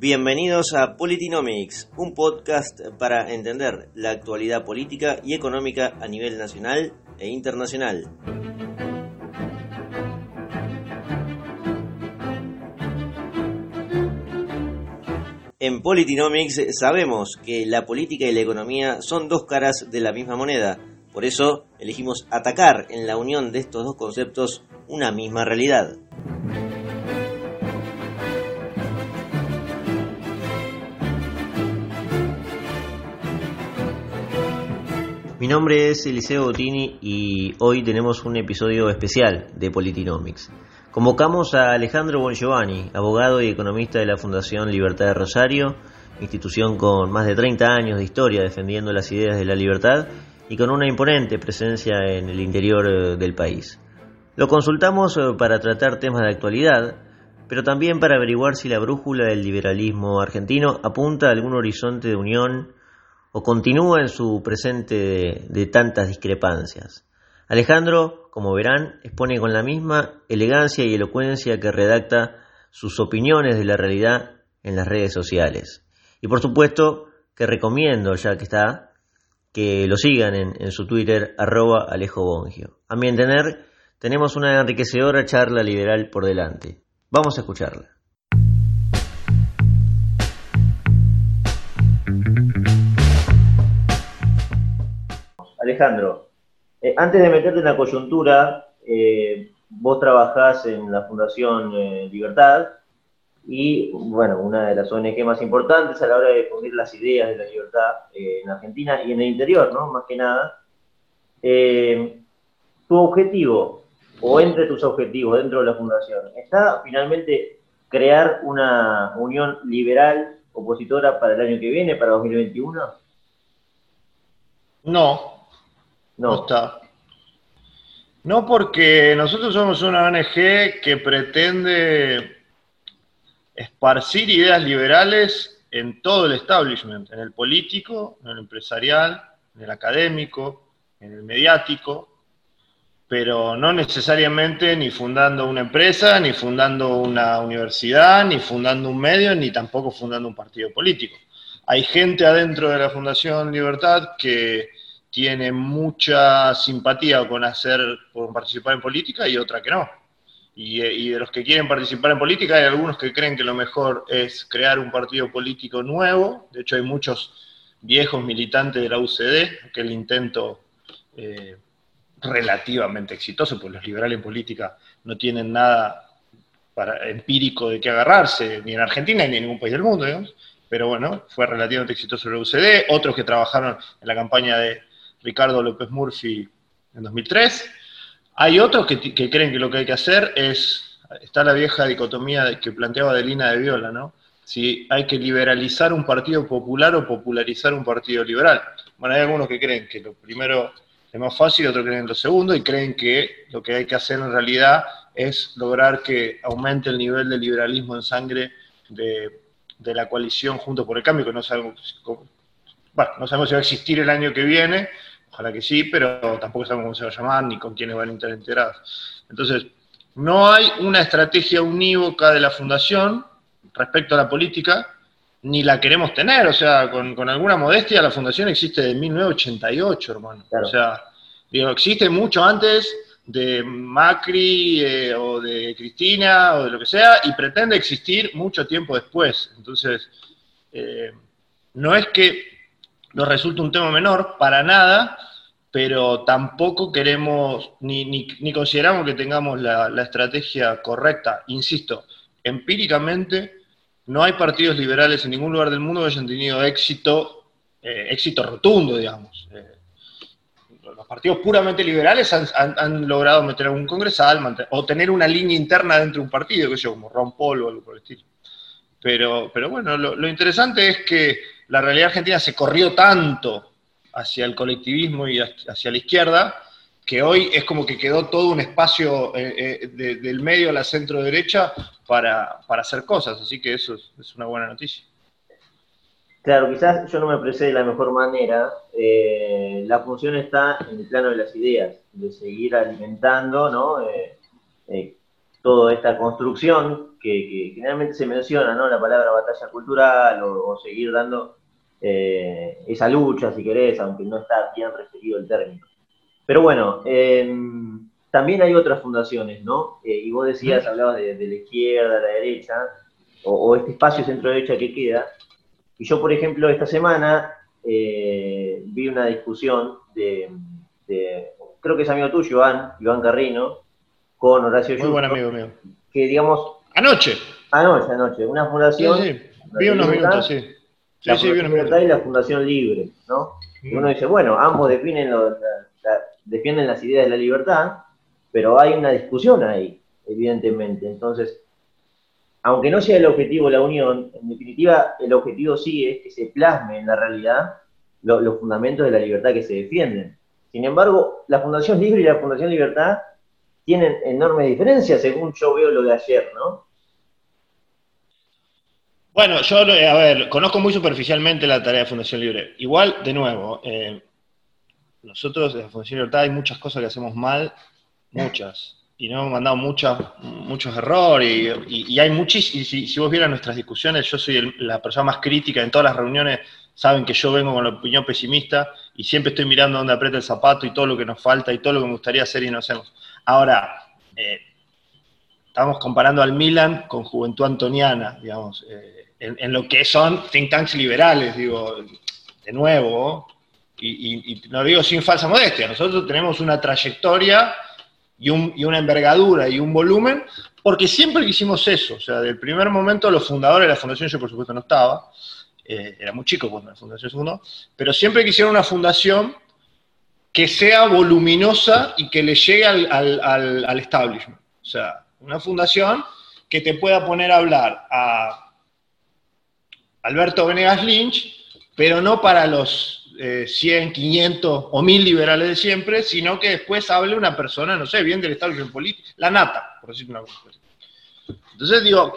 Bienvenidos a Politinomics, un podcast para entender la actualidad política y económica a nivel nacional e internacional. En Politinomics sabemos que la política y la economía son dos caras de la misma moneda, por eso elegimos atacar en la unión de estos dos conceptos una misma realidad. Mi nombre es Eliseo Bottini y hoy tenemos un episodio especial de Politinomics. Convocamos a Alejandro Bongiovanni, abogado y economista de la Fundación Libertad de Rosario, institución con más de 30 años de historia defendiendo las ideas de la libertad y con una imponente presencia en el interior eh, del país. Lo consultamos eh, para tratar temas de actualidad, pero también para averiguar si la brújula del liberalismo argentino apunta a algún horizonte de unión o continúa en su presente de, tantas discrepancias. Alejandro, como verán, expone con la misma elegancia y elocuencia que redacta sus opiniones de la realidad en las redes sociales. Y por supuesto que recomiendo, ya que está, que lo sigan en, su Twitter, arroba Alejo Bongio. A mi entender, tenemos una enriquecedora charla liberal por delante. Vamos a escucharla. Alejandro, eh, antes de meterte en la coyuntura, eh, vos trabajás en la Fundación eh, Libertad y, bueno, una de las ONG más importantes a la hora de difundir las ideas de la libertad en Argentina y en el interior, ¿no? Más que nada. tu objetivo, o entre tus objetivos dentro de la Fundación, ¿está finalmente crear una unión liberal opositora para el año que viene, para 2021? No, no. está. No, porque nosotros somos una ONG que pretende esparcir ideas liberales en todo el establishment, en el político, en el empresarial, en el académico, en el mediático, pero no necesariamente ni fundando una empresa, ni fundando una universidad, ni fundando un medio, ni tampoco fundando un partido político. Hay gente adentro de la Fundación Libertad que tiene mucha simpatía con hacer, con participar en política y otra que no. Y, de los que quieren participar en política hay algunos que creen que lo mejor es crear un partido político nuevo. De hecho, hay muchos viejos militantes de la UCD, que el intento eh, relativamente exitoso, porque los liberales en política no tienen nada para, empírico de qué agarrarse, ni en Argentina ni en ningún país del mundo, pero bueno, fue relativamente exitoso la UCD, otros que trabajaron en la campaña de Ricardo López Murphy en 2003. Hay otros que, creen que lo que hay que hacer es, está la vieja dicotomía que planteaba Adelina de Viola, ¿no? Si hay que liberalizar un partido popular o popularizar un partido liberal. Bueno, hay algunos que creen que lo primero es más fácil, otros creen lo segundo y creen que lo que hay que hacer en realidad es lograr que aumente el nivel de liberalismo en sangre de, la coalición Junto por el Cambio, que no sabemos, bueno, no sabemos si va a existir el año que viene, ojalá que sí, pero tampoco sabemos cómo se va a llamar ni con quiénes van a estar enterados. Entonces, no hay una estrategia unívoca de la Fundación respecto a la política, ni la queremos tener, o sea, con, alguna modestia, la Fundación existe de 1988, hermano. O sea, digo, existe mucho antes de Macri eh, o de Cristina o de lo que sea, y pretende existir mucho tiempo después. Entonces, eh, no es que nos resulta un tema menor, para nada, pero tampoco queremos ni, ni, consideramos que tengamos la, estrategia correcta. Insisto, empíricamente no hay partidos liberales en ningún lugar del mundo que hayan tenido éxito, eh, éxito rotundo, digamos. Eh, los partidos puramente liberales han, logrado meter a un congresal o tener una línea interna dentro de un partido, que yo, como Ron Paul o algo por el estilo. Pero, pero bueno, lo interesante es que la realidad argentina se corrió tanto hacia el colectivismo y hacia la izquierda, que hoy es como que quedó todo un espacio eh, eh, del medio a la centro derecha para, hacer cosas, así que eso es, una buena noticia. Claro, quizás yo no me expresé de la mejor manera. Eh, la función está en el plano de las ideas, de seguir alimentando ¿no? Toda esta construcción que, generalmente se menciona, ¿no? La palabra batalla cultural o, seguir dando eh, esa lucha, si querés, aunque no está bien referido el término. Pero bueno, em, también hay otras fundaciones, ¿no? Eh, y vos decías, hablabas de, la izquierda, de la derecha, o, este espacio centro-derecha que queda. Y yo, por ejemplo, esta semana eh, vi una discusión de, creo que es amigo tuyo, Iván, Iván Carrino, con Horacio Muy buen amigo mío. Que digamos... Anoche. Anoche, anoche. Una fundación... Sí, sí. Vi unos minutos, sí. Sí, sí, vi unos minutos. y la Fundación Libre, ¿no? Y uno dice, bueno, ambos definen defienden las ideas de la libertad, pero hay una discusión ahí, evidentemente. Entonces, aunque no sea el objetivo la unión, en definitiva el objetivo sí es que se plasme en la realidad los fundamentos de la libertad que se defienden. Sin embargo, la Fundación Libre y la Fundación Libertad tienen enormes diferencias según yo veo lo de ayer, ¿no? Bueno, yo, a ver, conozco muy superficialmente la tarea de Fundación Libre. Igual, de nuevo, eh, nosotros en Fundación Libertad hay muchas cosas que hacemos mal, muchas y nos hemos mandado muchos errores y, hay muchísimos, y si, vos vieras nuestras discusiones, yo soy la persona más crítica en todas las reuniones, saben que yo vengo con la opinión pesimista y siempre estoy mirando dónde aprieta el zapato y todo lo que nos falta y todo lo que me gustaría hacer y no hacemos. Ahora, eh, estamos comparando al Milan con Juventud Antoniana, digamos, eh, en, lo que son think tanks liberales, digo, de nuevo, y, y no lo digo sin falsa modestia, nosotros tenemos una trayectoria y, una envergadura y un volumen, porque siempre hicimos eso, o sea, del primer momento los fundadores de la fundación, yo por supuesto no estaba, eh, era muy chico cuando la fundación se fundó, pero siempre quisieron una fundación que sea voluminosa y que le llegue al, al establishment. O sea, una fundación que te pueda poner a hablar a Alberto Venegas Lynch, pero no para los 100, eh, 500 o 1000 liberales de siempre, sino que después hable una persona, no sé, bien del establishment político, la nata, por decir una cosa. Entonces, digo,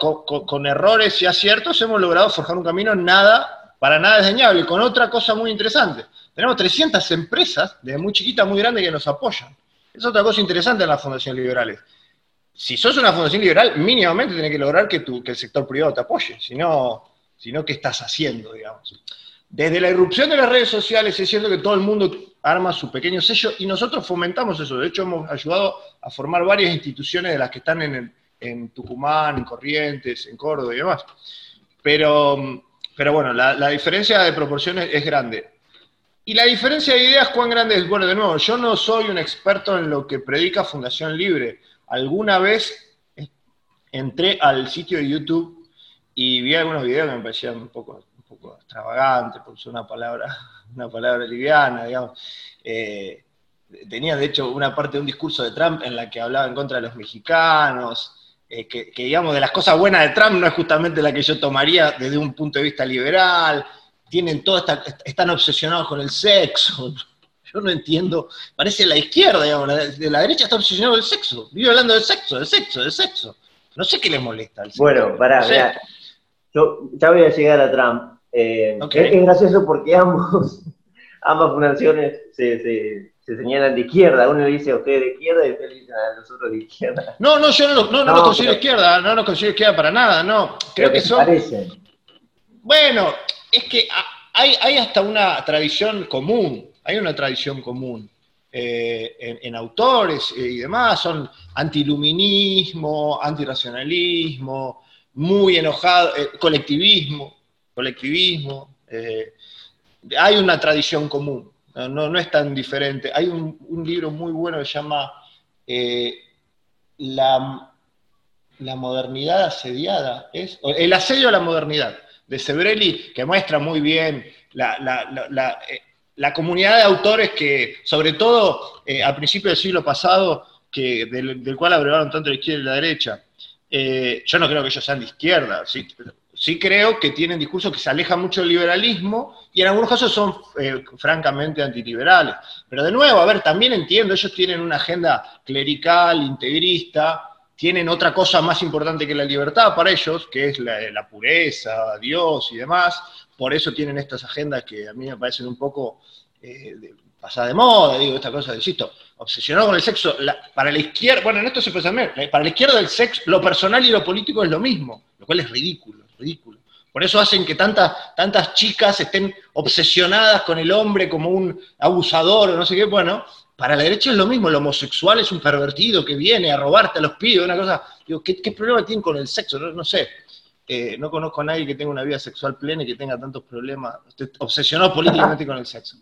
con, errores y aciertos hemos logrado forjar un camino nada, para nada desdeñable, con otra cosa muy interesante. Tenemos 300 empresas, desde muy chiquitas, muy grandes, que nos apoyan. Es otra cosa interesante en las fundaciones liberales. Si sos una fundación liberal, mínimamente tenés que lograr que, el sector privado te apoye, si no, ¿qué estás haciendo, digamos? Desde la irrupción de las redes sociales es cierto que todo el mundo arma su pequeño sello y nosotros fomentamos eso. De hecho, hemos ayudado a formar varias instituciones de las que están en, Tucumán, en Corrientes, en Córdoba y demás. Pero bueno, la, diferencia de proporciones es grande. Y la diferencia de ideas, ¿cuán grande es? Bueno, de nuevo, yo no soy un experto en lo que predica Fundación Libre. Alguna vez entré al sitio de YouTube y vi algunos videos que me parecían un poco poco extravagante, por una palabra, una palabra liviana, digamos. Eh, tenía, de hecho, una parte de un discurso de Trump en la que hablaba en contra de los mexicanos, eh, que, digamos, de las cosas buenas de Trump no es justamente la que yo tomaría desde un punto de vista liberal, tienen todo, están obsesionados con el sexo. Yo no entiendo, parece la izquierda, digamos, de la derecha está obsesionado con el sexo, vive hablando de sexo, de sexo, de sexo. No sé qué les molesta. bueno, para, yo ya voy a llegar a Trump, eh, es, gracioso porque ambos, ambas fundaciones se, señalan de izquierda. Uno dice a usted de izquierda y usted dice a nosotros de izquierda. No, no, yo no, no, no, no considero izquierda, no nos considero izquierda para nada, no. Creo que, son. Bueno, es que hay, hasta una tradición común, hay una tradición común. Eh, en, autores y demás, son antiluminismo, antirracionalismo, muy enojado, eh, colectivismo, colectivismo. Eh, hay una tradición común, no, es tan diferente. Hay un, libro muy bueno que se llama eh, la, la, modernidad asediada, ¿es? El asedio a la modernidad, de Sebrelli, que muestra muy bien la, la, eh, comunidad de autores que, sobre todo al principio del siglo pasado, que, del, cual abrevaron tanto la izquierda y la derecha. yo no creo que ellos sean de izquierda, ¿sí? sí creo que tienen discursos que se alejan mucho del liberalismo y en algunos casos son eh, francamente antiliberales. Pero de nuevo, a ver, también entiendo, ellos tienen una agenda clerical, integrista, tienen otra cosa más importante que la libertad para ellos, que es la, pureza, Dios y demás. Por eso tienen estas agendas que a mí me parecen un poco eh, pasadas de moda, digo, esta cosa, insisto. obsesionado con el sexo. para la izquierda, bueno, en esto se puede saber, para la izquierda el sexo, lo personal y lo político es lo mismo, lo cual es ridículo, ridículo. Por eso hacen que tantas, tantas chicas estén obsesionadas con el hombre como un abusador o no sé qué. Bueno, para la derecha es lo mismo, el homosexual es un pervertido que viene a robarte a los pibes, una cosa. Digo, ¿qué, problema tienen con el sexo? No, sé. Eh, no conozco a nadie que tenga una vida sexual plena y que tenga tantos problemas, obsesionado políticamente con el sexo.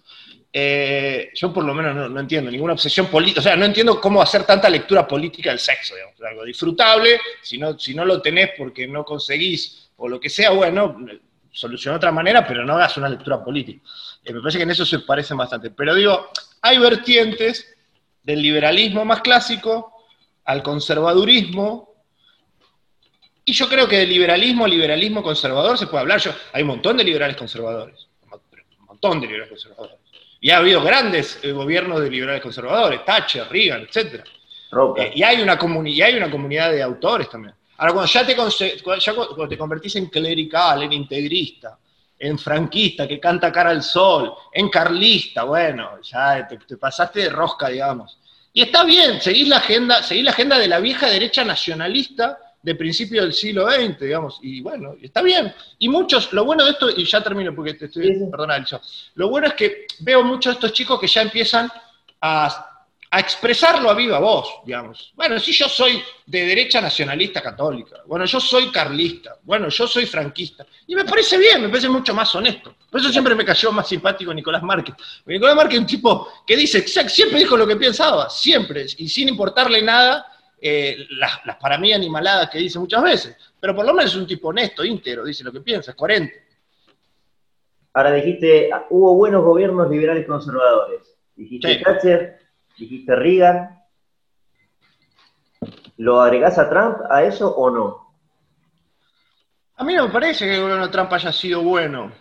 Eh, yo por lo menos no, entiendo ninguna obsesión política, o sea, no entiendo cómo hacer tanta lectura política del sexo, algo disfrutable, si no, si no lo tenés porque no conseguís o lo que sea, bueno, soluciona de otra manera, pero no hagas una lectura política. Eh, me parece que en eso se parecen bastante. Pero digo, hay vertientes del liberalismo más clásico al conservadurismo, y yo creo que de liberalismo, liberalismo conservador se puede hablar. Yo, hay un montón de liberales conservadores, un montón de liberales conservadores. Y ha habido grandes eh, gobiernos de liberales conservadores, Thatcher, Reagan, etc. Eh, y, hay una y hay una comunidad de autores también. Ahora, cuando ya te, cuando te convertís en clerical, en integrista, en franquista, que canta cara al sol, en carlista, bueno, ya te, pasaste de rosca, digamos. Y está bien, seguís la agenda, seguís la agenda de la vieja derecha nacionalista de principio del siglo XX, digamos, y bueno, está bien. Y muchos, lo bueno de esto, y ya termino porque te estoy, perdona, lo bueno es que veo muchos de estos chicos que ya empiezan a a expresarlo a viva voz, digamos. Bueno, si yo soy de derecha nacionalista católica, bueno, yo soy carlista, bueno, yo soy franquista, y me parece bien, me parece mucho más honesto. Por eso siempre me cayó más simpático Nicolás Márquez. Nicolás Márquez es un tipo que dice, siempre dijo lo que pensaba, siempre, y sin importarle nada eh, las, para mí animaladas que dice muchas veces, pero por lo menos es un tipo honesto, íntegro, dice lo que piensa, es coherente. Ahora dijiste, hubo buenos gobiernos liberales conservadores. Dijiste Thatcher, dijiste Reagan. ¿Lo agregás a Trump a eso o no? A mí no me parece que el gobierno Trump haya sido bueno.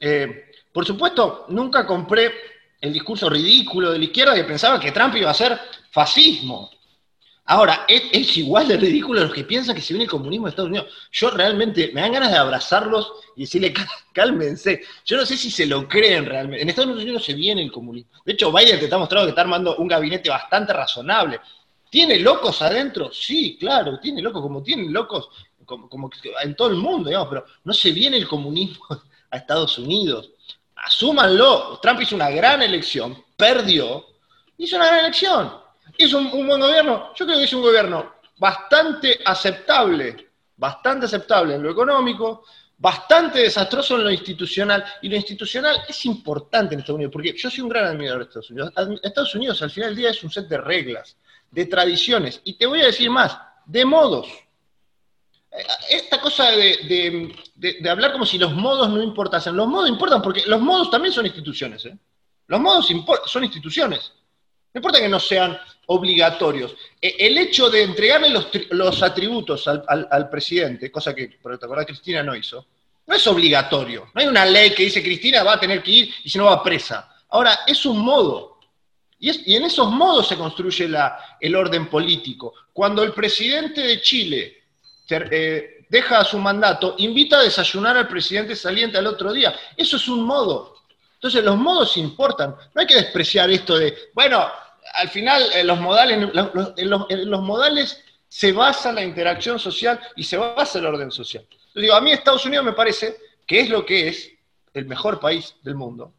Eh, por supuesto, nunca compré el discurso ridículo de la izquierda que pensaba que Trump iba a ser fascismo. Ahora, es, igual de ridículo a los que piensan que se viene el comunismo de Estados Unidos. Yo realmente me dan ganas de abrazarlos y decirle, cálmense. Yo no sé si se lo creen realmente. En Estados Unidos se viene el comunismo. De hecho, Biden te está mostrando que está armando un gabinete bastante razonable. ¿Tiene locos adentro? Sí, claro, tiene locos, como tienen locos como, como en todo el mundo, digamos, pero no se viene el comunismo a Estados Unidos. Asúmanlo. Trump hizo una gran elección, perdió, hizo una gran elección ¿Es un, buen gobierno? Yo creo que es un gobierno bastante aceptable, bastante aceptable en lo económico, bastante desastroso en lo institucional. Y lo institucional es importante en Estados Unidos, porque yo soy un gran admirador de Estados Unidos. Estados Unidos al final del día es un set de reglas, de tradiciones, y te voy a decir más, de modos. Eh, esta cosa de, hablar como si los modos no importasen. Los modos importan porque los modos también son instituciones. ¿eh? Los modos son instituciones. No importa que no sean obligatorios. E, el hecho de entregarle los, atributos al, presidente, cosa que, por te acordás, Cristina no hizo, no es obligatorio. No hay una ley que dice Cristina va a tener que ir y si no va presa. Ahora, es un modo. Y, en esos modos se construye el orden político. Cuando el presidente de Chile eh, deja su mandato, invita a desayunar al presidente saliente al otro día. Eso es un modo. Entonces los modos importan. No hay que despreciar esto de, bueno, al final en los modales, en los, modales se basa la interacción social y se basa el orden social. Yo digo, a mí Estados Unidos me parece que es lo que es el mejor país del mundo,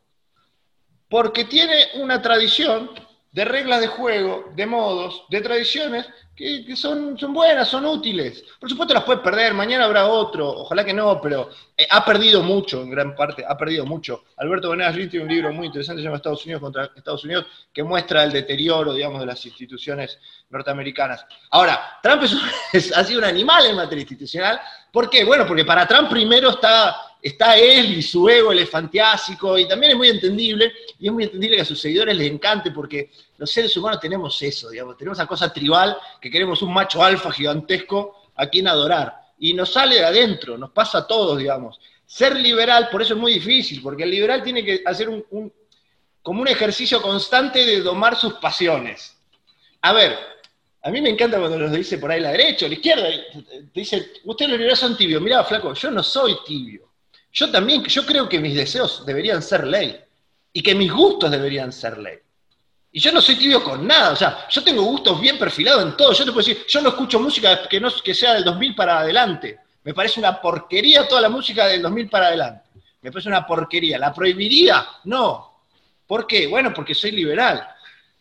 porque tiene una tradición de reglas de juego, de modos, de tradiciones que, son, son, buenas, son útiles. Por supuesto las puede perder, mañana habrá otro, ojalá que no, pero eh, ha perdido mucho en gran parte, ha perdido mucho. Alberto Venegas tiene un libro muy interesante, se llama Estados Unidos contra Estados Unidos, que muestra el deterioro, digamos, de las instituciones norteamericanas. Ahora, Trump ha sido un animal en materia institucional. ¿Por qué? Bueno, porque para Trump primero está, está él y su ego elefantiásico, y también es muy entendible, y es muy entendible que a sus seguidores les encante, porque los seres humanos tenemos eso, digamos, tenemos esa cosa tribal que queremos un macho alfa gigantesco a quien adorar. Y nos sale de adentro, nos pasa a todos, digamos. Ser liberal, por eso es muy difícil, porque el liberal tiene que hacer un, como un ejercicio constante de domar sus pasiones. A ver, a mí me encanta cuando nos dice por ahí la derecha o la izquierda, te dice, ustedes los liberales son tibios. Mirá, flaco, yo no soy tibio. Yo también, yo creo que mis deseos deberían ser ley y que mis gustos deberían ser ley. Y yo no soy tibio con nada, o sea, yo tengo gustos bien perfilados en todo. Yo te puedo decir, yo no escucho música que, no, que sea del 2000 para adelante. Me parece una porquería toda la música del 2000 para adelante. Me parece una porquería. ¿La prohibiría? No. ¿Por qué? Bueno, porque soy liberal.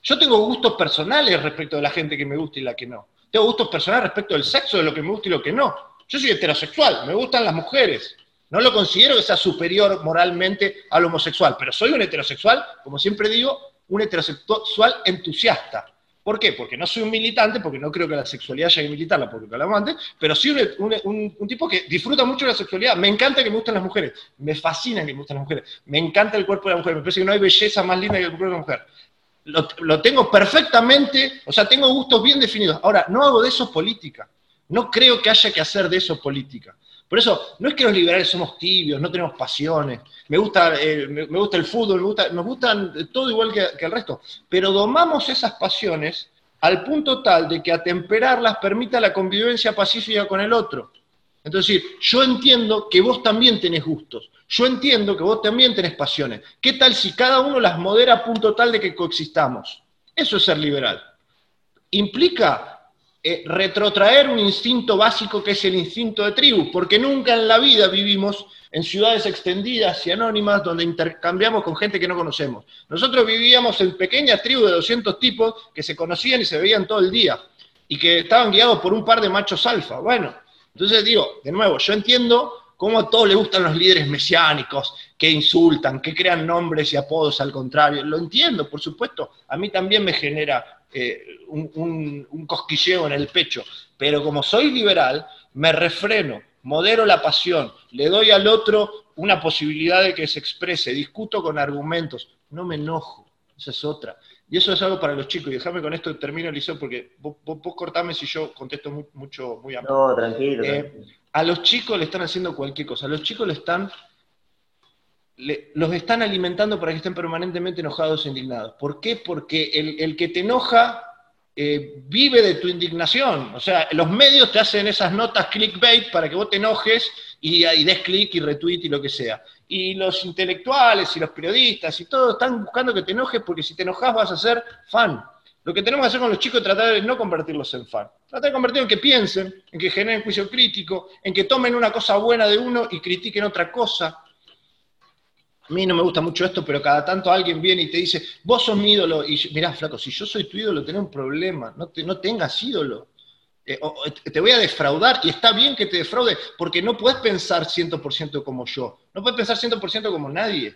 Yo tengo gustos personales respecto de la gente que me gusta y la que no. Tengo gustos personales respecto del sexo, de lo que me gusta y lo que no. Yo soy heterosexual, me gustan las mujeres. No lo considero que sea superior moralmente al homosexual, pero soy un heterosexual, como siempre digo, un heterosexual entusiasta. ¿Por qué? Porque no soy un militante, porque no creo que la sexualidad haya que militarla, porque hablamos antes, pero sí un, tipo que disfruta mucho de la sexualidad. Me encanta que me gusten las mujeres, me fascina que me gusten las mujeres, me encanta el cuerpo de la mujer, me parece que no hay belleza más linda que el cuerpo de la mujer. Lo, lo tengo perfectamente, o sea, tengo gustos bien definidos. Ahora, no hago de eso política. No creo que haya que hacer de eso política. Por eso, no es que los liberales somos tibios, no tenemos pasiones, me gusta, eh, me, gusta el fútbol, me gusta, nos gustan todo igual que, que el resto, pero domamos esas pasiones al punto tal de que atemperarlas permita la convivencia pacífica con el otro. Entonces, yo entiendo que vos también tenés gustos, yo entiendo que vos también tenés pasiones. ¿Qué tal si cada uno las modera a punto tal de que coexistamos? Eso es ser liberal. Implica eh, retrotraer un instinto básico que es el instinto de tribu, porque nunca en la vida vivimos en ciudades extendidas y anónimas donde intercambiamos con gente que no conocemos. Nosotros vivíamos en pequeñas tribus de 200 tipos que se conocían y se veían todo el día y que estaban guiados por un par de machos alfa. Bueno, entonces digo, de nuevo, yo entiendo cómo a todos les gustan los líderes mesiánicos, que insultan, que crean nombres y apodos al contrario. Lo entiendo, por supuesto. A mí también me genera eh, un, cosquilleo en el pecho, pero como soy liberal, me refreno, modero la pasión, le doy al otro una posibilidad de que se exprese, discuto con argumentos, no me enojo, esa es otra. Y eso es algo para los chicos, y déjame con esto termino, Eliseo, porque vos, cortame si yo contesto mucho, muy amplio. No, tranquilo, eh, tranquilo. A los chicos le están haciendo cualquier cosa, a los chicos le están los están alimentando para que estén permanentemente enojados e indignados. ¿Por qué? Porque el, que te enoja eh, vive de tu indignación. O sea, los medios te hacen esas notas clickbait para que vos te enojes y, y des clic y retweet y lo que sea. Y los intelectuales y los periodistas y todos están buscando que te enojes porque si te enojas vas a ser fan. Lo que tenemos que hacer con los chicos es tratar de no convertirlos en fan. Tratar de convertirlos en que piensen, en que generen juicio crítico, en que tomen una cosa buena de uno y critiquen otra cosa a mí no me gusta mucho esto, pero cada tanto alguien viene y te dice, vos sos mi ídolo, y mirá, flaco, si yo soy tu ídolo, tenés un problema, no, no tengas ídolo. Eh, te voy a defraudar, y está bien que te defraude, porque no puedes pensar 100% como yo, no puedes pensar 100% como nadie.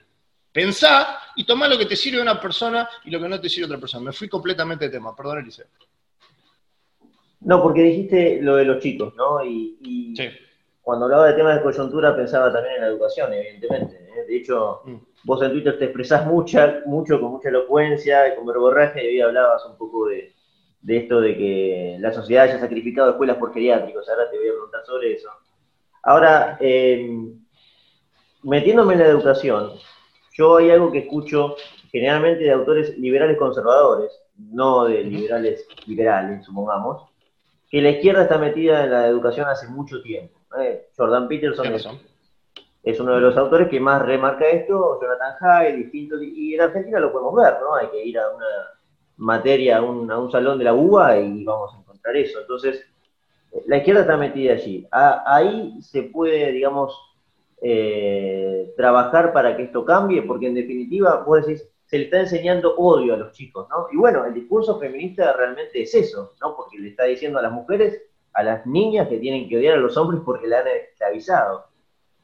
Pensá y tomá lo que te sirve una persona y lo que no te sirve otra persona. Me fui completamente de tema, perdón, Eliseo. No, porque dijiste lo de los chicos, ¿no? Y, sí cuando hablaba de temas de coyuntura pensaba también en la educación, evidentemente. ¿eh? De hecho, mm. vos en Twitter te expresás mucha, mucho, con mucha elocuencia con verborraje, y hoy hablabas un poco de, esto de que la sociedad haya sacrificado escuelas por geriátricos. Ahora te voy a preguntar sobre eso. Ahora, eh, metiéndome en la educación, yo hay algo que escucho generalmente de autores liberales conservadores, no de liberales liberales, supongamos, que la izquierda está metida en la educación hace mucho tiempo eh, Jordan Peterson es, uno de los autores que más remarca esto, Jonathan Hyde, distintos, y en Argentina lo podemos ver, ¿no? Hay que ir a una materia, a un, salón de la UBA y vamos a encontrar eso. Entonces, la izquierda está metida allí. ahí se puede, digamos, eh, trabajar para que esto cambie, porque en definitiva, vos decís, se le está enseñando odio a los chicos, ¿no? Y bueno, el discurso feminista realmente es eso, ¿no? Porque le está diciendo a las mujeres a las niñas que tienen que odiar a los hombres porque la han esclavizado.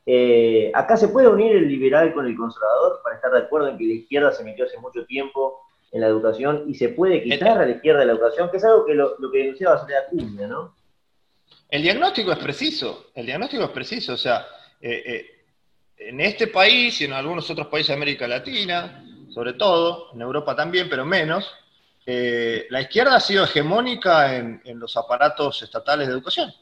Eh, acá se puede unir el liberal con el conservador para estar de acuerdo en que la izquierda se metió hace mucho tiempo en la educación y se puede quitar a la izquierda de la educación, que es algo que lo, que denunciaba Soledad Cunha, ¿no? El diagnóstico es preciso, el diagnóstico es preciso, o sea, eh, eh, en este país y en algunos otros países de América Latina, sobre todo, en Europa también, pero menos, eh, la izquierda ha sido hegemónica en, los aparatos estatales de educación.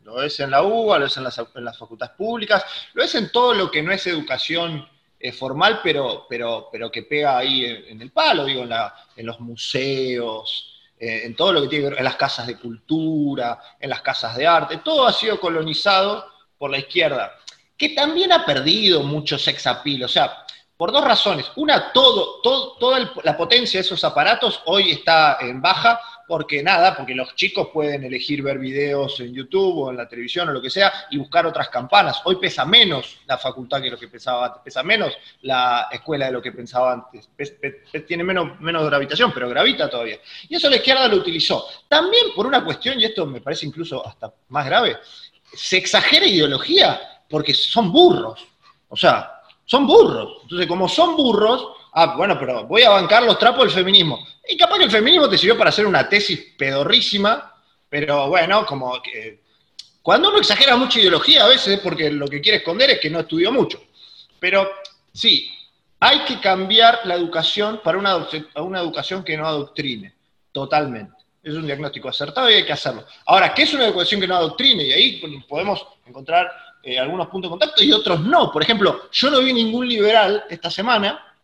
Lo es en la UBA, lo es en las, facultades públicas, lo es en todo lo que no es educación eh, formal, pero, pero, pero que pega ahí en, el palo, digo, en, los museos, eh, en todo lo que tiene que ver, en las casas de cultura, en las casas de arte, todo ha sido colonizado por la izquierda, que también ha perdido mucho sex appeal, o sea, por dos razones. Una, toda la potencia de esos aparatos hoy está en baja, porque nada, porque los chicos pueden elegir ver videos en YouTube o en la televisión o lo que sea y buscar otras campanas. Hoy pesa menos la facultad que lo que pensaba antes, pesa menos la escuela de lo que pensaba antes. tiene menos, menos gravitación, pero gravita todavía. Y eso la izquierda lo utilizó. También por una cuestión, y esto me parece incluso hasta más grave, se exagera ideología porque son burros. O sea, son burros. Entonces, como son burros, ah, bueno, pero voy a bancar los trapos del feminismo. Y capaz que el feminismo te sirvió para hacer una tesis pedorrísima, pero bueno, como que... Cuando uno exagera mucha ideología a veces porque lo que quiere esconder es que no estudió mucho. Pero sí, hay que cambiar la educación para una, una educación que no adoctrine, totalmente. Es un diagnóstico acertado y hay que hacerlo. Ahora, ¿qué es una educación que no adoctrine? Y ahí podemos encontrar eh, algunos puntos de contacto y otros no. Por ejemplo, yo no vi ningún liberal esta semana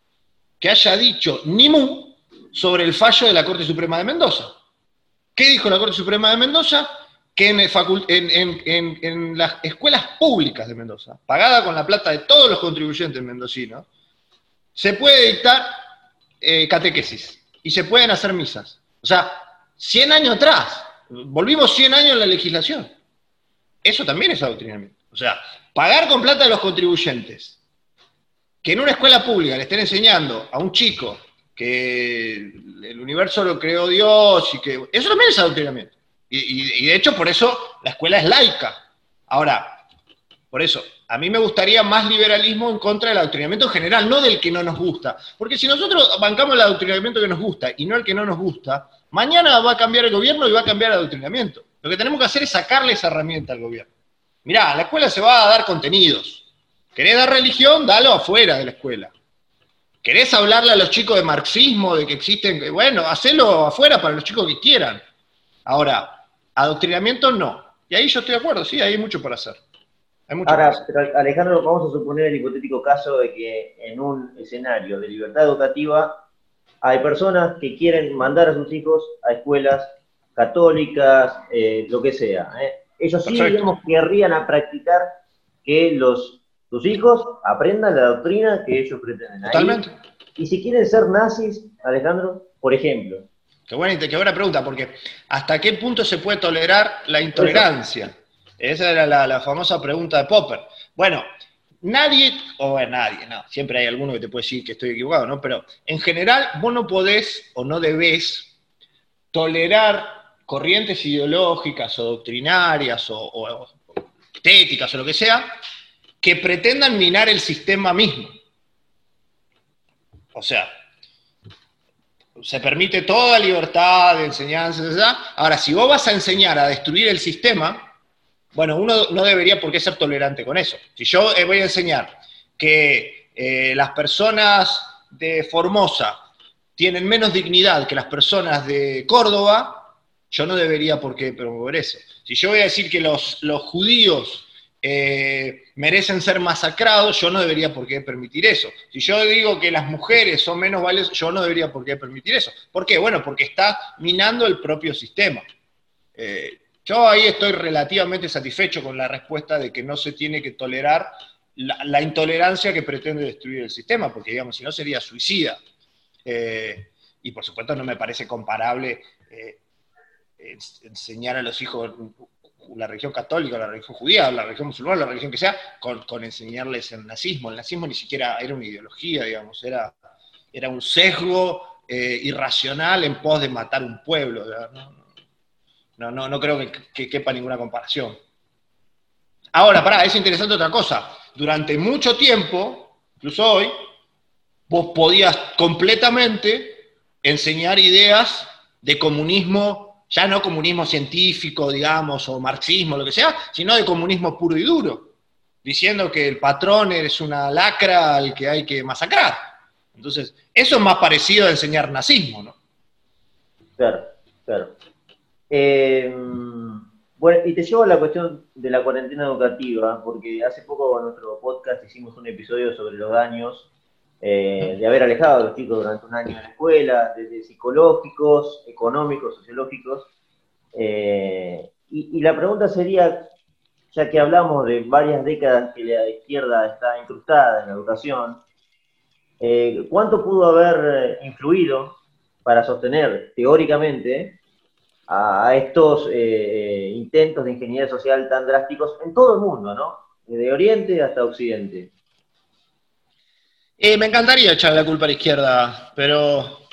que haya dicho ni mu sobre el fallo de la Corte Suprema de Mendoza. ¿Qué dijo la Corte Suprema de Mendoza? Que en, las escuelas públicas de Mendoza, pagada con la plata de todos los contribuyentes mendocinos, se puede dictar eh, catequesis y se pueden hacer misas. O sea, 100 años atrás, volvimos 100 años en la legislación. Eso también es adoctrinamiento. O sea, pagar con plata de los contribuyentes, que en una escuela pública le estén enseñando a un chico que el universo lo creó Dios y que... Eso también es adoctrinamiento. Y, de hecho por eso la escuela es laica. Ahora, por eso, a mí me gustaría más liberalismo en contra del adoctrinamiento en general, no del que no nos gusta. Porque si nosotros bancamos el adoctrinamiento que nos gusta y no el que no nos gusta, mañana va a cambiar el gobierno y va a cambiar el adoctrinamiento. Lo que tenemos que hacer es sacarle esa herramienta al gobierno. Mirá, la escuela se va a dar contenidos. ¿Querés dar religión? Dalo afuera de la escuela. ¿Querés hablarle a los chicos de marxismo, de que existen? Bueno, hacelo afuera para los chicos que quieran. Ahora, adoctrinamiento no. Y ahí yo estoy de acuerdo, sí, hay mucho por hacer. Ahora, Alejandro, vamos a suponer el hipotético caso de que en un escenario de libertad educativa hay personas que quieren mandar a sus hijos a escuelas católicas, eh, lo que sea. ¿eh? Ellos sí, digamos, querrían a practicar que los, tus hijos aprendan la doctrina que ellos pretenden. Totalmente. y si quieren ser nazis, Alejandro, por ejemplo. Qué buena, qué buena pregunta, porque ¿hasta qué punto se puede tolerar la intolerancia? Esa era la, famosa pregunta de Popper. Bueno, nadie, o bueno, nadie, no, siempre hay alguno que te puede decir que estoy equivocado, ¿no? Pero en general vos no podés o no debés tolerar corrientes ideológicas o doctrinarias o, estéticas o lo que sea, que pretendan minar el sistema mismo. O sea, se permite toda libertad de enseñanza, etc. Ahora, si vos vas a enseñar a destruir el sistema, bueno, uno no debería por qué ser tolerante con eso. Si yo eh, voy a enseñar que eh, las personas de Formosa tienen menos dignidad que las personas de Córdoba, yo no debería por qué promover eso. Si yo voy a decir que los, los judíos eh, merecen ser masacrados, yo no debería por qué permitir eso. Si yo digo que las mujeres son menos valiosas, yo no debería por qué permitir eso. ¿Por qué? Bueno, porque está minando el propio sistema. Eh, yo ahí estoy relativamente satisfecho con la respuesta de que no se tiene que tolerar la, intolerancia que pretende destruir el sistema, porque digamos, si no sería suicida. Eh, y por supuesto no me parece comparable enseñar a los hijos la religión católica, la religión judía, la religión musulmana, la religión que sea, con, enseñarles el nazismo. El nazismo ni siquiera era una ideología, digamos, era, era un sesgo eh, irracional en pos de matar un pueblo. No, no, no, creo que, que, quepa ninguna comparación. Ahora, pará, es interesante otra cosa. Durante mucho tiempo, incluso hoy, vos podías completamente enseñar ideas de comunismo ya no comunismo científico, digamos, o marxismo, lo que sea, sino de comunismo puro y duro, diciendo que el patrón es una lacra al que hay que masacrar. Entonces, eso es más parecido a enseñar nazismo, ¿no? Claro, claro. Eh, bueno, y te llevo a la cuestión de la cuarentena educativa, porque hace poco en nuestro podcast hicimos un episodio sobre los daños eh, de haber alejado a los chicos durante un año de la escuela, desde psicológicos, económicos, sociológicos. Eh, y, la pregunta sería, ya que hablamos de varias décadas que la izquierda está incrustada en la educación, eh, ¿cuánto pudo haber influido para sostener teóricamente a, estos intentos de ingeniería social tan drásticos en todo el mundo, ¿no? De Oriente hasta Occidente. Me encantaría echarle la culpa a la izquierda, pero,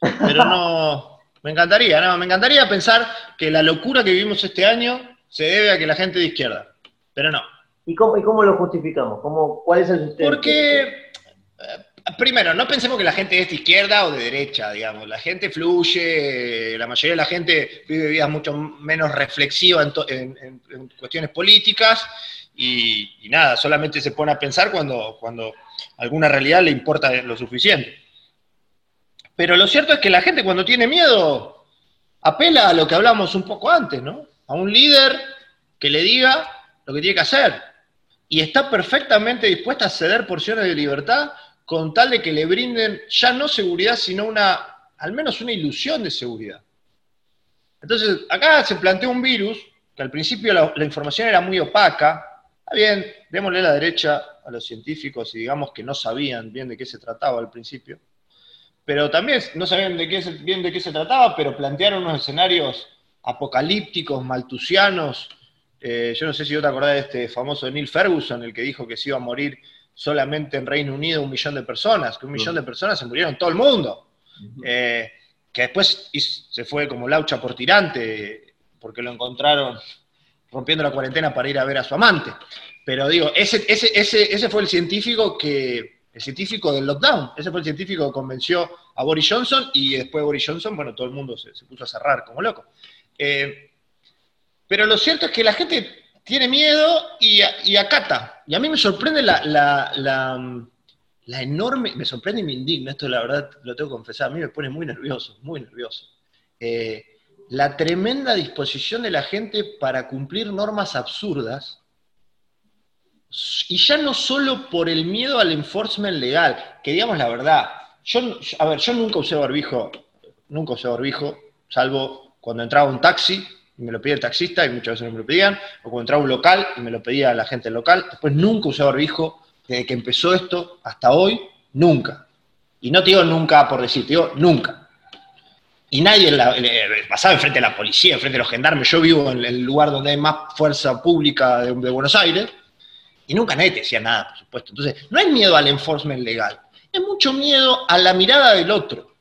pero no, me encantaría, no, me encantaría pensar que la locura que vivimos este año se debe a que la gente de izquierda, pero no. ¿Y cómo, y cómo lo justificamos? ¿Cómo, ¿Cuál es el sustento? Porque, eh, primero, no pensemos que la gente es de izquierda o de derecha, digamos. La gente fluye, la mayoría de la gente vive vidas mucho menos reflexivas en, cuestiones políticas y, y, nada, solamente se pone a pensar cuando, cuando alguna realidad le importa lo suficiente. Pero lo cierto es que la gente cuando tiene miedo apela a lo que hablamos un poco antes, ¿no? A un líder que le diga lo que tiene que hacer. Y está perfectamente dispuesta a ceder porciones de libertad con tal de que le brinden ya no seguridad, sino una, al menos una ilusión de seguridad. Entonces, acá se plantea un virus, que al principio la, la información era muy opaca. Está bien, démosle la derecha a los científicos y digamos que no sabían bien de qué se trataba al principio pero también no sabían de qué, bien de qué se trataba, pero plantearon unos escenarios apocalípticos, maltusianos. Eh, yo no sé si vos te acordás de este famoso Neil Ferguson, el que dijo que se iba a morir solamente en Reino Unido un millón de personas, que un millón de personas se murieron en todo el mundo. Eh, que después se fue como laucha por tirante, porque lo encontraron rompiendo la cuarentena para ir a ver a su amante. Pero digo, ese, ese, ese, ese fue el científico que, el científico del lockdown. Ese fue el científico que convenció a Boris Johnson y después de Boris Johnson, bueno, todo el mundo se, puso a cerrar como loco. Eh, pero lo cierto es que la gente tiene miedo y, acata. Y a mí me sorprende la, enorme, me sorprende y me indigna, esto la verdad lo tengo que confesar, a mí me pone muy nervioso, muy nervioso. Eh, la tremenda disposición de la gente para cumplir normas absurdas y ya no solo por el miedo al enforcement legal, que digamos la verdad, yo, a ver, yo nunca usé barbijo, nunca usé barbijo, salvo cuando entraba un taxi y me lo pedía el taxista y muchas veces no me lo pedían, o cuando entraba un local y me lo pedía la gente local, después nunca usé barbijo, desde que empezó esto hasta hoy, nunca. Y no te digo nunca por decir, te digo nunca. Y nadie pasaba enfrente de la policía, enfrente de los gendarmes. Yo vivo en el lugar donde hay más fuerza pública de Buenos Aires, y nunca nadie te decía nada, por supuesto. Entonces, no es miedo al enforcement legal, es mucho miedo a la mirada del otro.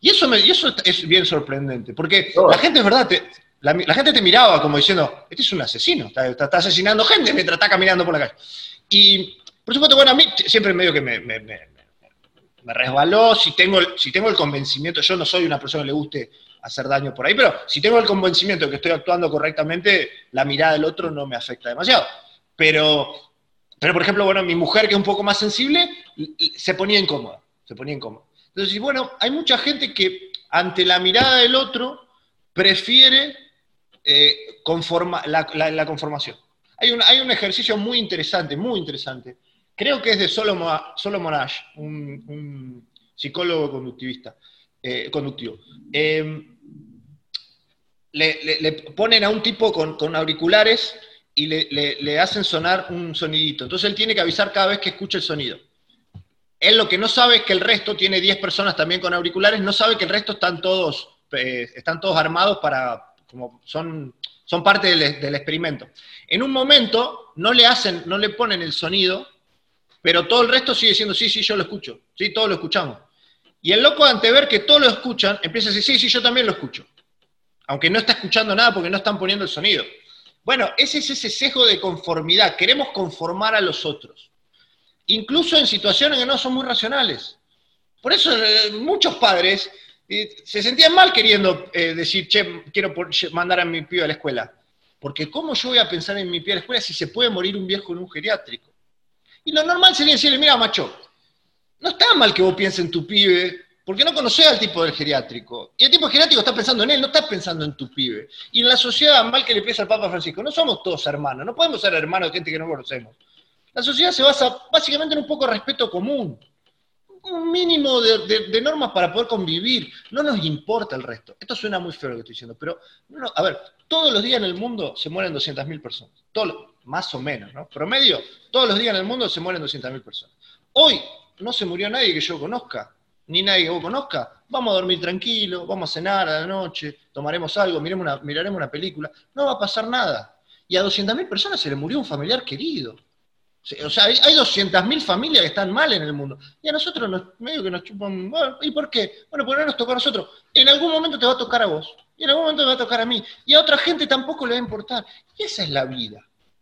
Y eso, me, eso es bien sorprendente, porque la gente es verdad, la, gente te miraba como diciendo, este es un asesino, está, asesinando gente mientras está caminando por la calle. Y, por supuesto, bueno, a mí siempre medio que me, me, me, me resbaló, si tengo, si tengo el convencimiento, yo no soy una persona que le guste hacer daño por ahí, pero si tengo el convencimiento de que estoy actuando correctamente, la mirada del otro no me afecta demasiado. Pero, pero, por ejemplo, bueno, mi mujer, que es un poco más sensible, se ponía incómoda, se ponía incómoda. Entonces, bueno, hay mucha gente que ante la mirada del otro prefiere eh, la, conformación. Hay un, hay un ejercicio muy interesante, muy interesante. Creo que es de Solomon, Solomon Ash, un, psicólogo conductivista, eh, conductivo. Em, le, ponen a un tipo con, con auriculares y le, hacen sonar un sonidito. Entonces él tiene que avisar cada vez que escucha el sonido. Él lo que no sabe es que el resto tiene 10 personas también con auriculares, no sabe que el resto están todos, eh, están todos armados para, como son, son parte del, del, experimento. En un momento no le hacen, no le ponen el sonido, pero todo el resto sigue diciendo, sí, sí, yo lo escucho, sí, todos lo escuchamos. Y el loco ante ver que todos lo escuchan, empieza a decir, sí, sí, yo también lo escucho. Aunque no está escuchando nada porque no están poniendo el sonido. Bueno, ese es ese sesgo de conformidad. Queremos conformar a los otros. Incluso en situaciones que no son muy racionales. Por eso eh, muchos padres eh, se sentían mal queriendo eh, decir, che, quiero mandar a mi pibe a la escuela. Porque ¿cómo yo voy a pensar en mi pibe a la escuela si se puede morir un viejo en un geriátrico? Y lo normal sería decirle, mira, macho, no está mal que vos pienses en tu pibe porque no conoces al tipo del geriátrico. Y el tipo geriátrico está pensando en él, no está pensando en tu pibe. Y en la sociedad, mal que le piensa al Papa Francisco, no somos todos hermanos, no podemos ser hermanos de gente que no conocemos. La sociedad se basa básicamente en un poco de respeto común, un mínimo de, normas para poder convivir. No nos importa el resto. Esto suena muy feo lo que estoy diciendo, pero, a ver, todos los días en el mundo se mueren 200.000 personas. más o menos, ¿no? Promedio, todos los días en el mundo se mueren 200.000 personas. Hoy no se murió nadie que yo conozca, ni nadie que vos conozca. Vamos a dormir tranquilo, vamos a cenar a la noche, tomaremos algo, miremos una, miraremos una película. No va a pasar nada. Y a 200.000 personas se le murió un familiar querido. O sea, hay, 200.000 familias que están mal en el mundo. Y a nosotros nos, medio que nos chupan. Bueno, ¿Y por qué? Bueno, porque no nos tocó a nosotros. En algún momento te va a tocar a vos. Y en algún momento te va a tocar a mí. Y a otra gente tampoco le va a importar. Y esa es la vida.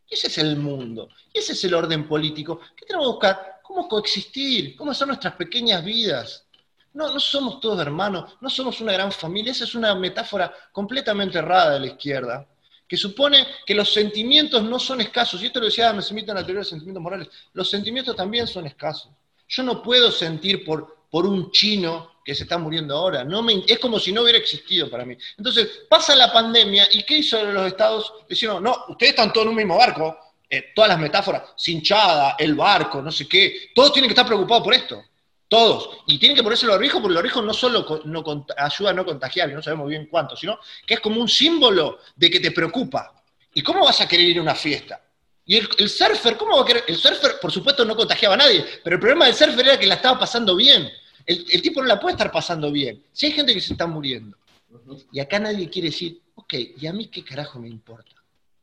Y ese es el mundo. Y ese es el orden político. ¿Qué tenemos que buscar? ¿Cómo coexistir? ¿Cómo son nuestras pequeñas vidas? No, no somos todos hermanos, no somos una gran familia. Esa es una metáfora completamente errada de la izquierda que supone que los sentimientos no son escasos. Y esto lo decía me en la teoría de sentimientos morales. Los sentimientos también son escasos. Yo no puedo sentir por, por un chino que se está muriendo ahora. No me, es como si no hubiera existido para mí. Entonces, pasa la pandemia y ¿qué hizo los estados? Dijeron, no, ustedes están todos en un mismo barco. Eh, todas las metáforas, cinchada, el barco, no sé qué. Todos tienen que estar preocupados por esto. Todos. Y tienen que ponerse los barbijo porque los barbijo no solo no, ayuda a no contagiar, y no sabemos bien cuánto, sino que es como un símbolo de que te preocupa. ¿Y cómo vas a querer ir a una fiesta? Y el, surfer, ¿cómo va a querer? El surfer, por supuesto, no contagiaba a nadie, pero el problema del surfer era que la estaba pasando bien. El, tipo no la puede estar pasando bien. Si hay gente que se está muriendo. Y acá nadie quiere decir, ok, ¿y a mí qué carajo me importa?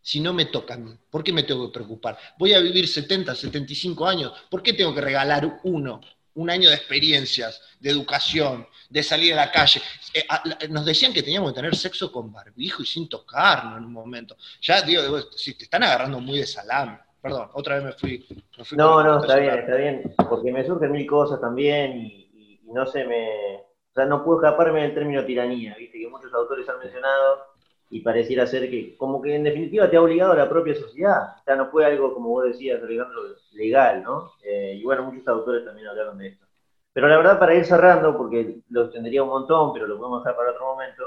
Si no me toca a mí, ¿por qué me tengo que preocupar? Voy a vivir 70, 75 años, ¿por qué tengo que regalar uno un año de experiencias, de educación, de salir a la calle. Eh, nos decían que teníamos que tener sexo con barbijo y sin tocarnos en un momento. Ya digo, si te están agarrando muy de salame. Perdón, otra vez me fui. no, no, está bien, está bien. Porque me surgen mil cosas también y, y, no se me. O sea, no puedo escaparme del término tiranía, viste, que muchos autores han mencionado y pareciera ser que, como que en definitiva te ha obligado a la propia sociedad. O sea, no fue algo, como vos decías, Alejandro, legal, ¿no? Eh, y bueno, muchos autores también hablaron de esto. Pero la verdad, para ir cerrando, porque lo extendería un montón, pero lo podemos dejar para otro momento,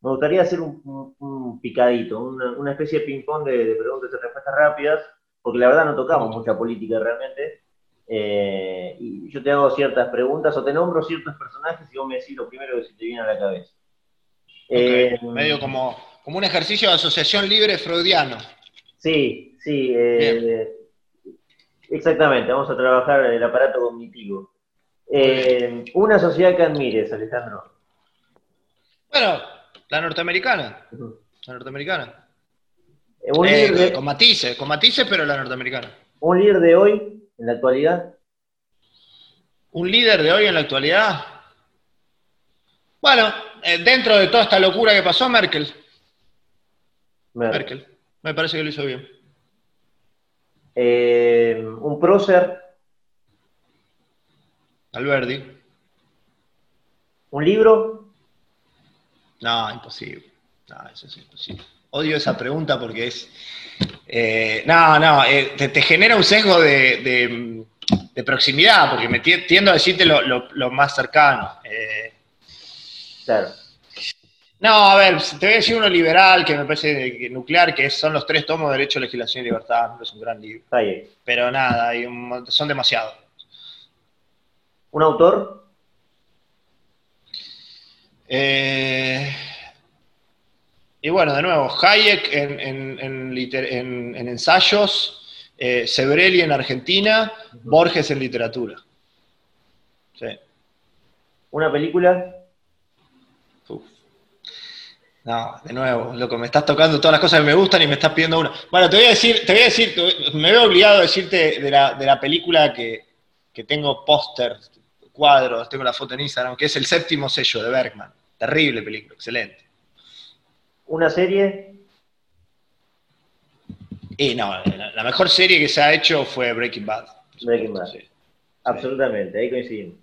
me gustaría hacer un, picadito, una, especie de ping-pong de, preguntas y respuestas rápidas, porque la verdad no tocamos mucha política realmente. Eh, y yo te hago ciertas preguntas o te nombro ciertos personajes y vos me decís lo primero que se te viene a la cabeza. Eh, medio como como un ejercicio de asociación libre freudiano. Sí, sí. Eh, exactamente, vamos a trabajar el aparato cognitivo. Eh, una sociedad que admires, Alejandro. Bueno, la norteamericana. La norteamericana. Eh, con matices, con matices, pero la norteamericana. ¿Un líder de hoy, en la actualidad? ¿Un líder de hoy en la actualidad? Bueno, dentro de toda esta locura que pasó, Merkel. Merkel. Me parece que lo hizo bien. Eh, un prócer. Alberdi. ¿Un libro? No, imposible. No, eso es imposible. Odio esa pregunta porque es. Eh, no, no, eh, te, genera un sesgo de, proximidad, porque me tiendo a decirte lo, lo más cercano. claro. No, a ver, te voy a decir uno liberal que me parece nuclear, que son los tres tomos de Derecho, Legislación y Libertad. Es un gran libro. Pero nada, son demasiados. ¿Un autor? Eh, y bueno, de nuevo, Hayek en, ensayos, eh, Sebrelli en Argentina, Borges en literatura. Sí. ¿Una película? No, de nuevo, loco, me estás tocando todas las cosas que me gustan y me estás pidiendo una. Bueno, te voy a decir, te voy a decir, me veo obligado a decirte de la, película que, tengo póster, cuadros, tengo la foto en Instagram, que es El séptimo sello de Bergman. Terrible película, excelente. ¿Una serie? Y no, la, mejor serie que se ha hecho fue Breaking Bad. Breaking Bad. Absolutamente, ahí coincidimos.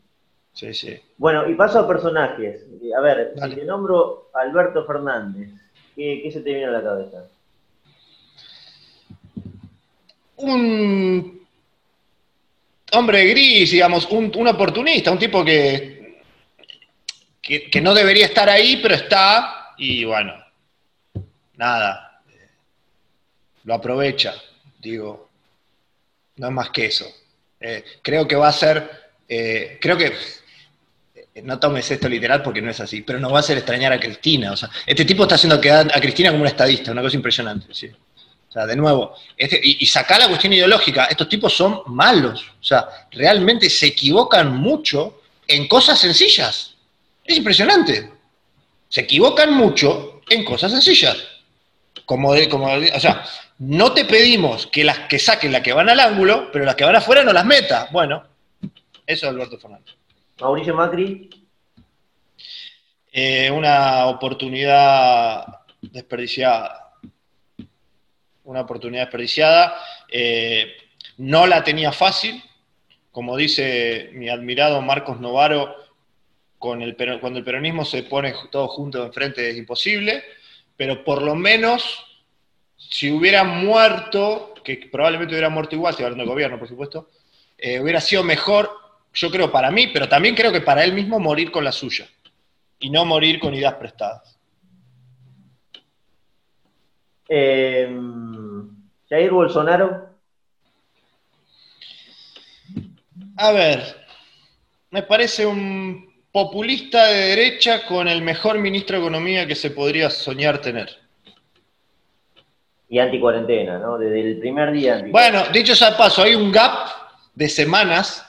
Sí, sí. Bueno, y paso a personajes. A ver, si te nombro Alberto Fernández, ¿qué, se te viene a la cabeza? Un hombre gris, digamos, un, oportunista, un tipo que, que, no debería estar ahí, pero está, y bueno, nada, lo aprovecha, digo, no es más que eso. Eh, creo que va a ser, eh, creo que no tomes esto literal porque no es así, pero nos va a hacer extrañar a Cristina. O sea, este tipo está haciendo quedar a Cristina como una estadista, una cosa impresionante. O sea, de nuevo, este, y, y la cuestión ideológica, estos tipos son malos, o sea, realmente se equivocan mucho en cosas sencillas. Es impresionante. Se equivocan mucho en cosas sencillas. Como, como, o sea, no te pedimos que las que saquen las que van al ángulo, pero las que van afuera no las meta. Bueno, eso es Alberto Fernández. Mauricio Macri. Eh, una oportunidad desperdiciada. Una oportunidad desperdiciada. Eh, no la tenía fácil. Como dice mi admirado Marcos Novaro, cuando el peronismo se pone todo junto enfrente es imposible, pero por lo menos si hubiera muerto, que probablemente hubiera muerto igual, estoy hablando del gobierno, por supuesto, eh, hubiera sido mejor, yo creo, para mí, pero también creo que para él mismo morir con la suya y no morir con ideas prestadas. Eh, Jair Bolsonaro. A ver, me parece un populista de derecha con el mejor ministro de Economía que se podría soñar tener y anti-cuarentena, ¿no? Desde el primer día. Bueno, dicho sea paso, hay un gap de semanas,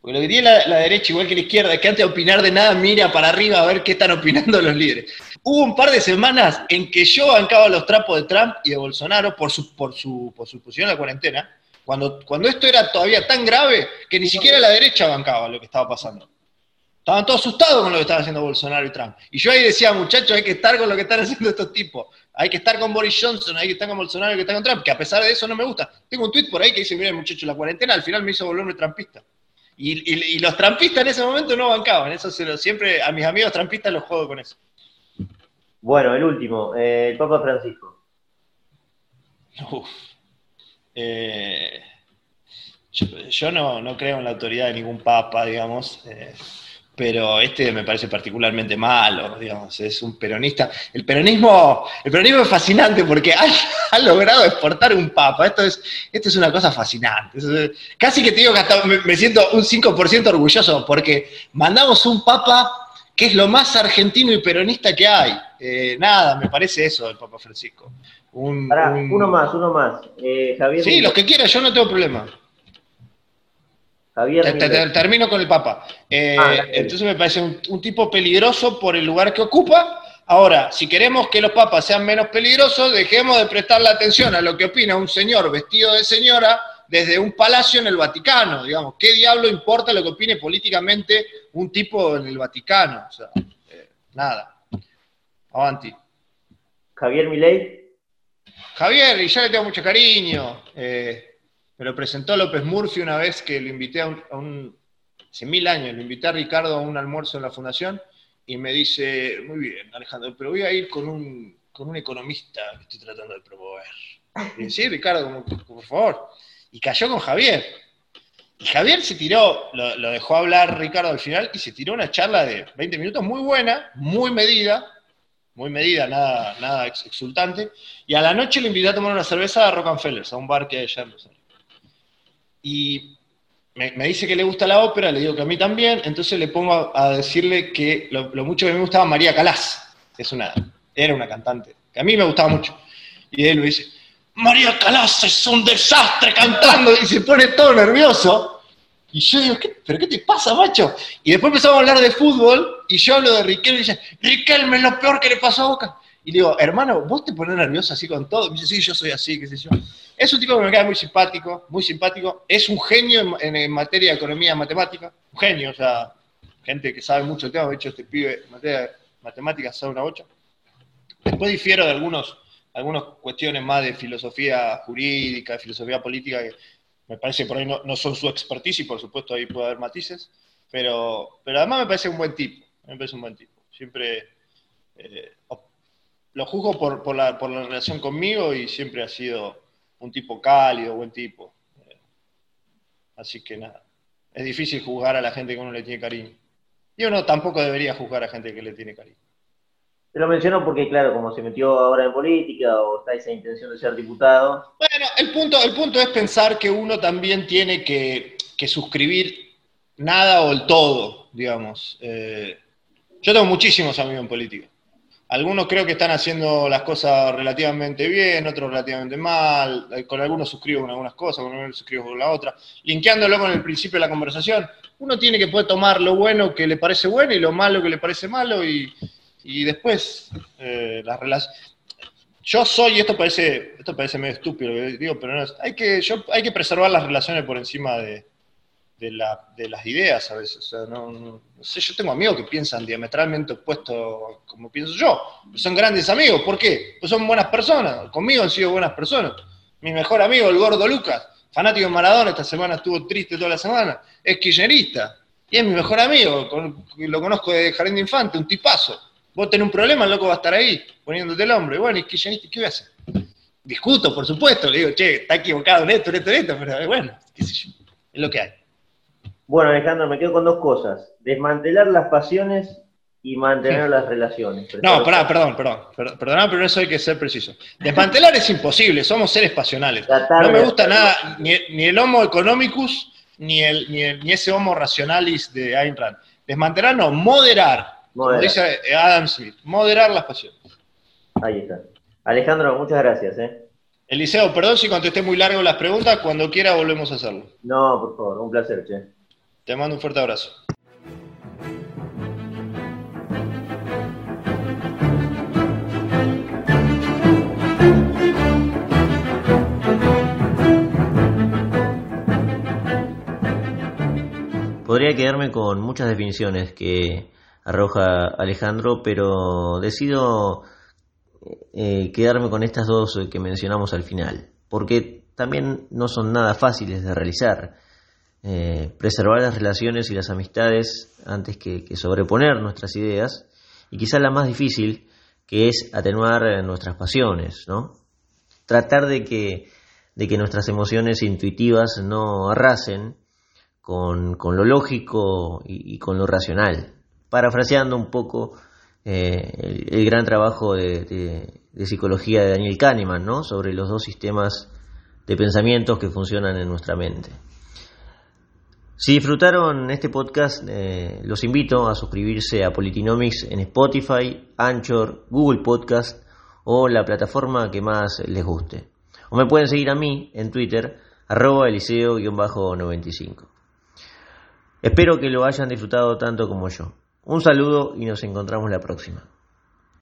porque lo que tiene la, derecha, igual que la izquierda, es que antes de opinar de nada, mira para arriba a ver qué están opinando los líderes. Hubo un par de semanas en que yo bancaba los trapos de Trump y de Bolsonaro por su, por su, por su posición en la cuarentena, cuando, cuando esto era todavía tan grave que ni siquiera la derecha bancaba lo que estaba pasando. Estaban todos asustados con lo que estaban haciendo Bolsonaro y Trump. Y yo ahí decía, muchachos, hay que estar con lo que están haciendo estos tipos. Hay que estar con Boris Johnson, hay que estar con Bolsonaro, hay que estar con Trump, que a pesar de eso no me gusta. Tengo un tweet por ahí que dice, miren muchachos, la cuarentena al final me hizo volverme trampista. Y, los trampistas en ese momento no bancaban, eso se lo, siempre a mis amigos trampistas los juego con eso. Bueno, el último, eh, el Papa Francisco. Eh, yo, no, no, creo en la autoridad de ningún papa, digamos. Eh, pero este me parece particularmente malo, digamos, es un peronista. El peronismo, el peronismo es fascinante porque ha, logrado exportar un papa, esto es, esto es una cosa fascinante. casi que te digo que hasta me, siento un 5% orgulloso porque mandamos un papa que es lo más argentino y peronista que hay. Eh, nada, me parece eso el Papa Francisco. Uno más, uno más. Eh, sí, los que quieras, yo no tengo problema termino con el Papa. Eh, ah, entonces me parece un, tipo peligroso por el lugar que ocupa. Ahora, si queremos que los papas sean menos peligrosos, dejemos de prestarle atención a lo que opina un señor vestido de señora desde un palacio en el Vaticano. Digamos, ¿qué diablo importa lo que opine políticamente un tipo en el Vaticano? O sea, eh, nada. Avanti. Javier Milei. Javier, y ya le tengo mucho cariño. Eh, me lo presentó López Murphy una vez que lo invité a un, hace mil años, lo invité a Ricardo a un almuerzo en la fundación y me dice, muy bien, Alejandro, pero voy a ir con un, con un economista que estoy tratando de promover. Y sí, Ricardo, por favor. Y cayó con Javier. Y Javier se tiró, lo, dejó hablar Ricardo al final y se tiró una charla de 20 minutos muy buena, muy medida, muy medida, nada, nada exultante. Y a la noche le invité a tomar una cerveza a Rockefeller, a un bar que hay allá en Rosario. Y me, dice que le gusta la ópera, le digo que a mí también, entonces le pongo a, decirle que lo, mucho que me gustaba María Calás, que es una, era una cantante, que a mí me gustaba mucho. Y él me dice, María Calás es un desastre cantando, y se pone todo nervioso. Y yo digo, ¿pero qué te pasa, macho? Y después empezamos a hablar de fútbol, y yo hablo de Riquelme, y dice, Riquelme es lo peor que le pasó a Boca. Y le digo, hermano, ¿vos te pones nervioso así con todo? Y me dice, sí, yo soy así, qué sé yo. Es un tipo que me queda muy simpático, muy simpático. Es un genio en, materia de economía matemática. Un genio, o sea, gente que sabe mucho el tema. De hecho, este pibe en materia de matemáticas sabe una bocha. Después difiero de algunos, algunas cuestiones más de filosofía jurídica, de filosofía política, que me parece que por ahí no, son su expertise y por supuesto ahí puede haber matices. Pero, pero además me parece un buen tipo. Me parece un buen tipo. Siempre eh, lo juzgo por, la, por la relación conmigo y siempre ha sido un tipo cálido, buen tipo. Así que nada, es difícil juzgar a la gente que uno le tiene cariño. Y uno tampoco debería juzgar a gente que le tiene cariño. Te lo menciono porque, claro, como se metió ahora en política o está esa intención de ser diputado. Bueno, el punto, el punto es pensar que uno también tiene que, suscribir nada o el todo, digamos. Eh, yo tengo muchísimos amigos en política. Algunos creo que están haciendo las cosas relativamente bien, otros relativamente mal, eh, con algunos suscribo con algunas cosas, con algunos suscribo con la otra, linkeándolo con el principio de la conversación, uno tiene que poder tomar lo bueno que le parece bueno y lo malo que le parece malo y, después eh, las relaciones yo soy, esto parece, esto parece medio estúpido, digo, pero no hay que, yo, hay que preservar las relaciones por encima de, de, las ideas a veces. No, sé, yo tengo amigos que piensan diametralmente opuesto como pienso yo. son grandes amigos, ¿por qué? Pues son buenas personas, conmigo han sido buenas personas. Mi mejor amigo, el gordo Lucas, fanático de Maradona, esta semana estuvo triste toda la semana, es kirchnerista. Y es mi mejor amigo, lo conozco de Jardín de Infante, un tipazo. Vos tenés un problema, el loco va a estar ahí, poniéndote el hombre. Bueno, y kirchnerista, ¿qué voy a hacer? Discuto, por supuesto, le digo, che, está equivocado en esto, en esto, en esto, pero bueno, qué sé yo, es lo que hay. Bueno, Alejandro, me quedo con dos cosas. Desmantelar las pasiones y mantener las relaciones. No, pará, perdón, perdón, perdón, pero eso hay que ser preciso. Desmantelar es imposible, somos seres pasionales. No me gusta nada, ni, el homo economicus, ni, el, ni, ese homo racionalis de Ayn Rand. Desmantelar no, moderar, como dice Adam Smith, moderar las pasiones. Ahí está. Alejandro, muchas gracias. ¿eh? Eliseo, perdón si contesté muy largo las preguntas, cuando quiera volvemos a hacerlo. No, por favor, un placer, che. Te mando un fuerte abrazo. Podría quedarme con muchas definiciones que arroja Alejandro, pero decido eh, quedarme con estas dos que mencionamos al final, porque también no son nada fáciles de realizar. Eh, preservar las relaciones y las amistades antes que, sobreponer nuestras ideas, y quizá la más difícil, que es atenuar eh, nuestras pasiones, ¿no? Tratar de que, de que nuestras emociones intuitivas no arrasen con, lo lógico y, con lo racional. Parafraseando un poco eh, el, gran trabajo de, de, psicología de Daniel Kahneman, ¿no? Sobre los dos sistemas de pensamientos que funcionan en nuestra mente. Si disfrutaron este podcast, eh, los invito a suscribirse a Politinomics en Spotify, Anchor, Google Podcast o la plataforma que más les guste. O me pueden seguir a mí en Twitter, arroba eliseo-95. Espero que lo hayan disfrutado tanto como yo. Un saludo y nos encontramos la próxima.